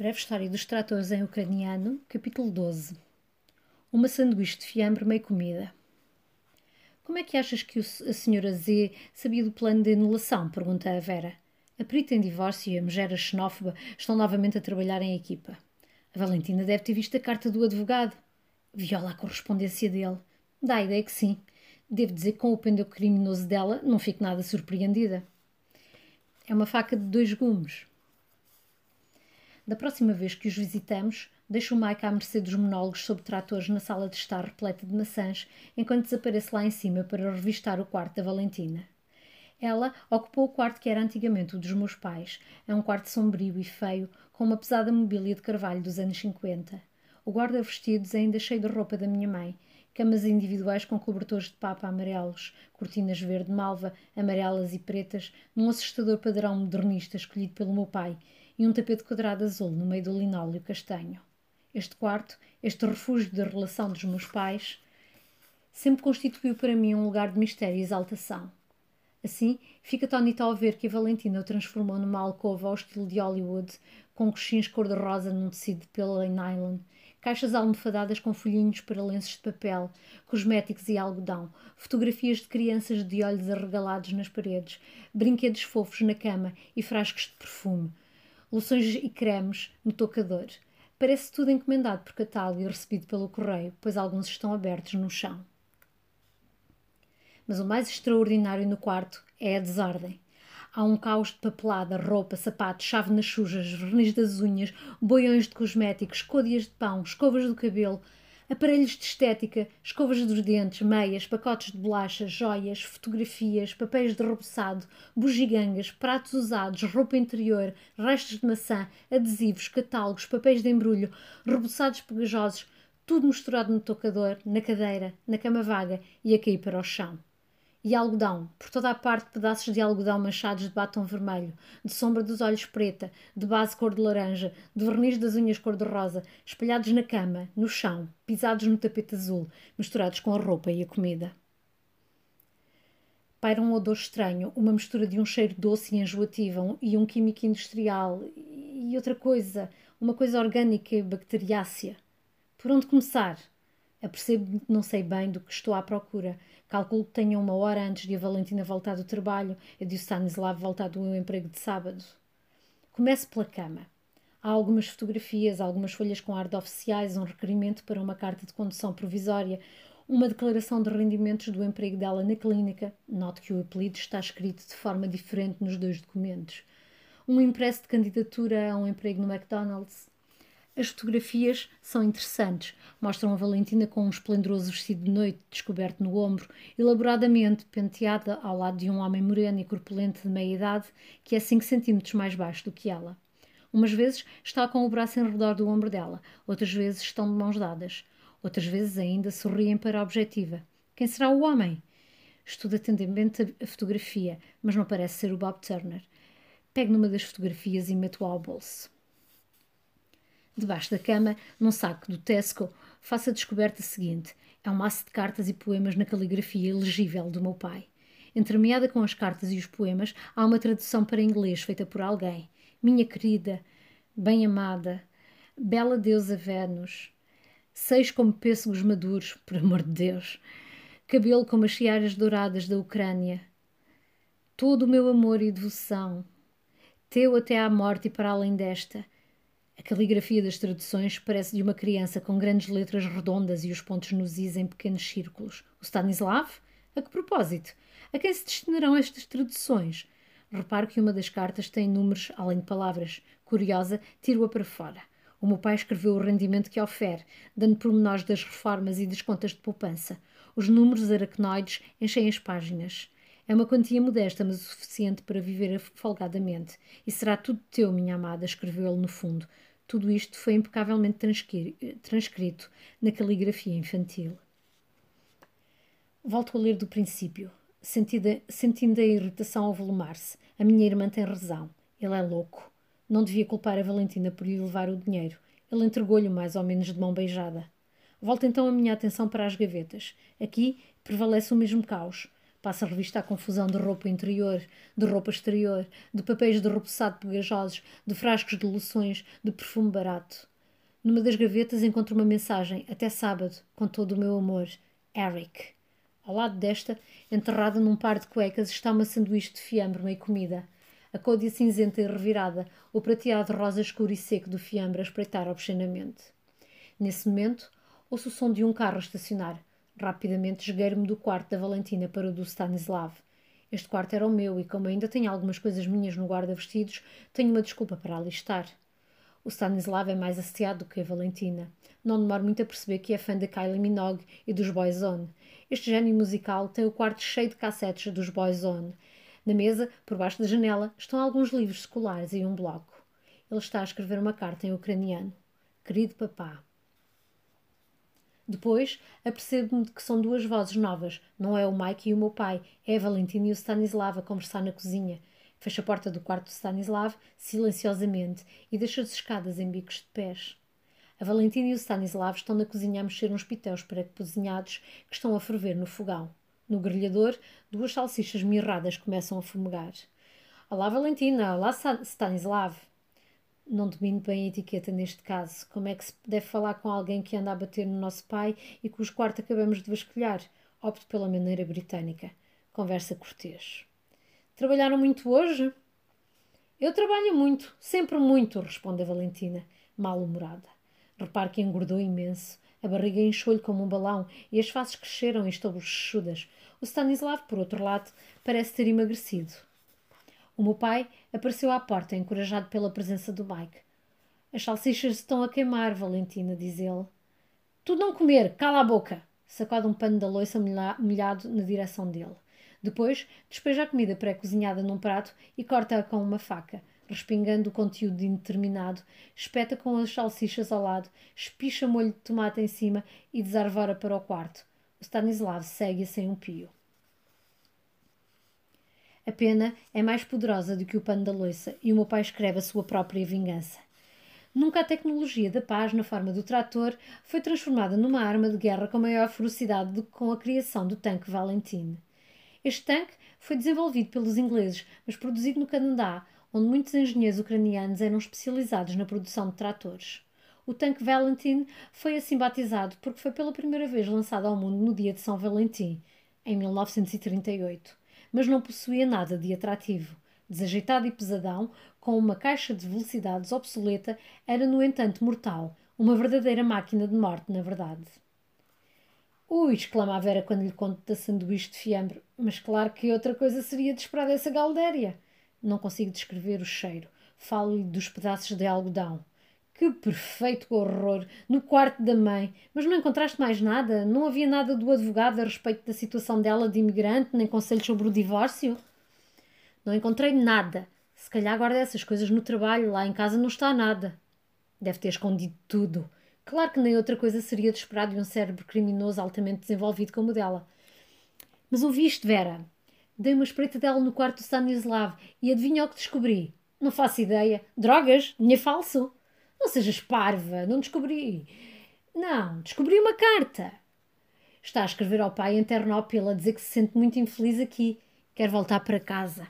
Breve História dos Tratores em Ucraniano, capítulo 12. Uma sanduíche de fiambre meio comida. Como é que achas que a senhora Z sabia do plano de anulação? Pergunta a Vera. A perita em divórcio e a megera xenófoba estão novamente a trabalhar em equipa. A Valentina deve ter visto a carta do advogado. Viola a correspondência dele. Dá a ideia que sim. Devo dizer que com o pendeu criminoso dela não fico nada surpreendida. É uma faca de dois gumes. Da próxima vez que os visitamos, deixo o Mike à mercê dos monólogos sobre tratores na sala de estar repleta de maçãs, enquanto desaparece lá em cima para revistar o quarto da Valentina. Ela ocupou o quarto que era antigamente o dos meus pais. É um quarto sombrio e feio, com uma pesada mobília de carvalho dos anos 50. O guarda-vestidos é ainda cheio de roupa da minha mãe, camas individuais com cobertores de papa amarelos, cortinas verde malva, amarelas e pretas, num assustador padrão modernista escolhido pelo meu pai, e um tapete quadrado azul no meio do linóleo castanho. Este quarto, este refúgio da relação dos meus pais, sempre constituiu para mim um lugar de mistério e exaltação. Assim, fica atónito ao ver que a Valentina o transformou numa alcova ao estilo de Hollywood, com coxins cor-de-rosa num tecido de pelo em nylon, caixas almofadadas com folhinhos para lenços de papel, cosméticos e algodão, fotografias de crianças de olhos arregalados nas paredes, brinquedos fofos na cama e frascos de perfume, loções e cremes no tocador. Parece tudo encomendado por catálogo e recebido pelo correio, pois alguns estão abertos no chão. Mas o mais extraordinário no quarto é a desordem. Há um caos de papelada, roupa, sapatos, chávenas sujas, verniz das unhas, boiões de cosméticos, côdeas de pão, escovas do cabelo, aparelhos de estética, escovas dos dentes, meias, pacotes de bolachas, joias, fotografias, papéis de reboçado, bugigangas, pratos usados, roupa interior, restos de maçã, adesivos, catálogos, papéis de embrulho, reboçados pegajosos, tudo misturado no tocador, na cadeira, na cama vaga e a cair para o chão e algodão, por toda a parte pedaços de algodão manchados de batom vermelho, de sombra dos olhos preta, de base cor de laranja, de verniz das unhas cor de rosa, espalhados na cama, no chão, pisados no tapete azul, misturados com a roupa e a comida. Paira um odor estranho, uma mistura de um cheiro doce e enjoativo e um químico industrial e outra coisa, uma coisa orgânica e bacteriácea. Por onde começar? Apercebo que não sei bem do que estou à procura. Calculo que tenha uma hora antes de a Valentina voltar do trabalho e de o Stanislav voltar do emprego de sábado. Começo pela cama. Há algumas fotografias, algumas folhas com ar de oficiais, um requerimento para uma carta de condução provisória, uma declaração de rendimentos do emprego dela na clínica. Note que o apelido está escrito de forma diferente nos dois documentos. Um impresso de candidatura a um emprego no McDonald's. As fotografias são interessantes. Mostram a Valentina com um esplendoroso vestido de noite descoberto no ombro, elaboradamente penteada ao lado de um homem moreno e corpulento de meia idade, que é 5 centímetros mais baixo do que ela. Umas vezes está com o braço em redor do ombro dela, outras vezes estão de mãos dadas, outras vezes ainda sorriem para a objetiva. Quem será o homem? Estudo atentamente a fotografia, mas não parece ser o Bob Turner. Pego numa das fotografias e meto-a ao bolso. Debaixo da cama, num saco do Tesco, faço a descoberta seguinte: é um maço de cartas e poemas na caligrafia elegível do meu pai. Entremeada com as cartas e os poemas, há uma tradução para inglês feita por alguém. Minha querida, bem amada, bela deusa Vênus, seis como pêssegos maduros, por amor de Deus, cabelo como as chiaras douradas da Ucrânia, todo o meu amor e devoção, teu até à morte e para além desta, a caligrafia das traduções parece de uma criança com grandes letras redondas e os pontos nos is em pequenos círculos. O Stanislav? A que propósito? A quem se destinarão estas traduções? Reparo que uma das cartas tem números além de palavras. Curiosa, tiro-a para fora. O meu pai escreveu o rendimento que ofere, dando pormenores das reformas e das contas de poupança. Os números aracnoides enchem as páginas. É uma quantia modesta, mas o suficiente para viver folgadamente. E será tudo teu, minha amada, escreveu ele no fundo. Tudo isto foi impecavelmente transcrito na caligrafia infantil. Volto a ler do princípio, sentida, sentindo a irritação ao volumar-se. A minha irmã tem razão. Ele é louco. Não devia culpar a Valentina por lhe levar o dinheiro. Ele entregou-lhe mais ou menos de mão beijada. Volto então a minha atenção para as gavetas. Aqui prevalece o mesmo caos. Passa revista à confusão de roupa interior, de roupa exterior, de papéis de repousado pegajosos, de frascos de loções, de perfume barato. Numa das gavetas encontro uma mensagem, até sábado, com todo o meu amor. Eric. Ao lado desta, enterrada num par de cuecas, está uma sanduíche de fiambre meio comida. A côdea cinzenta e revirada, o prateado rosa escuro e seco do fiambre a espreitar obscenamente. Nesse momento, ouço o som de um carro a estacionar. Rapidamente esgueiro-me do quarto da Valentina para o do Stanislav. Este quarto era o meu e, como ainda tenho algumas coisas minhas no guarda-vestidos, tenho uma desculpa para alistar. O Stanislav é mais assediado do que a Valentina. Não demoro muito a perceber que é fã da Kylie Minogue e dos Boyzone. Este gênio musical tem o quarto cheio de cassetes dos Boyzone. Na mesa, por baixo da janela, estão alguns livros escolares e um bloco. Ele está a escrever uma carta em ucraniano. Querido papá, depois, apercebo-me de que são duas vozes novas. Não é o Mike e o meu pai, é a Valentina e o Stanislav a conversar na cozinha. Fecho a porta do quarto do Stanislav, silenciosamente, e deixo as escadas em bicos de pés. A Valentina e o Stanislav estão na cozinha a mexer uns pitéus pré-cozinhados que estão a ferver no fogão. No grelhador, duas salsichas mirradas começam a fumegar. Olá, Valentina! Olá, Stanislav! Não domino bem a etiqueta neste caso. Como é que se deve falar com alguém que anda a bater no nosso pai e cujo quarto acabamos de vasculhar? Opto pela maneira britânica. Conversa cortês. Trabalharam muito hoje? Eu trabalho muito, sempre muito, responde a Valentina, mal-humorada. Repare que engordou imenso. A barriga encheu-lhe como um balão e as faces cresceram e estão bochechudas. O Stanislav, por outro lado, parece ter emagrecido. O meu pai apareceu à porta, encorajado pela presença do Mike. As salsichas estão a queimar, Valentina, diz ele. Tu não comer, cala a boca! Sacode um pano da loiça molhado na direção dele. Depois, despeja a comida pré-cozinhada num prato e corta-a com uma faca, respingando o conteúdo indeterminado, espeta com as salsichas ao lado, espicha molho de tomate em cima e desarvora para o quarto. O Stanislav segue sem um pio. A pena é mais poderosa do que o pano da loiça e o meu pai escreve a sua própria vingança. Nunca a tecnologia da paz, na forma do trator, foi transformada numa arma de guerra com maior ferocidade do que com a criação do tanque Valentine. Este tanque foi desenvolvido pelos ingleses, mas produzido no Canadá, onde muitos engenheiros ucranianos eram especializados na produção de tratores. O tanque Valentine foi assim batizado porque foi pela primeira vez lançado ao mundo no dia de São Valentim, em 1938 mas não possuía nada de atrativo. Desajeitado e pesadão, com uma caixa de velocidades obsoleta, era, no entanto, mortal, uma verdadeira máquina de morte, na verdade. Ui, exclama a Vera quando lhe conto da sanduíche de fiambre, mas claro que outra coisa seria de esperar dessa galdéria. Não consigo descrever o cheiro. Falo-lhe dos pedaços de algodão. Que perfeito horror! No quarto da mãe. Mas não encontraste mais nada? Não havia nada do advogado a respeito da situação dela de imigrante, nem conselhos sobre o divórcio? Não encontrei nada. Se calhar guarda essas coisas no trabalho, lá em casa não está nada. Deve ter escondido tudo. Claro que nem outra coisa seria de esperar de um cérebro criminoso altamente desenvolvido como o dela. Mas ouviste, Vera? Dei uma espreita dela no quarto do Stanislav e adivinha o que descobri? Não faço ideia. Drogas? Dinheiro falso? Não sejas parva, não descobri. Não, descobri uma carta. Está a escrever ao pai em Ternópila a dizer que se sente muito infeliz aqui. Quer voltar para casa.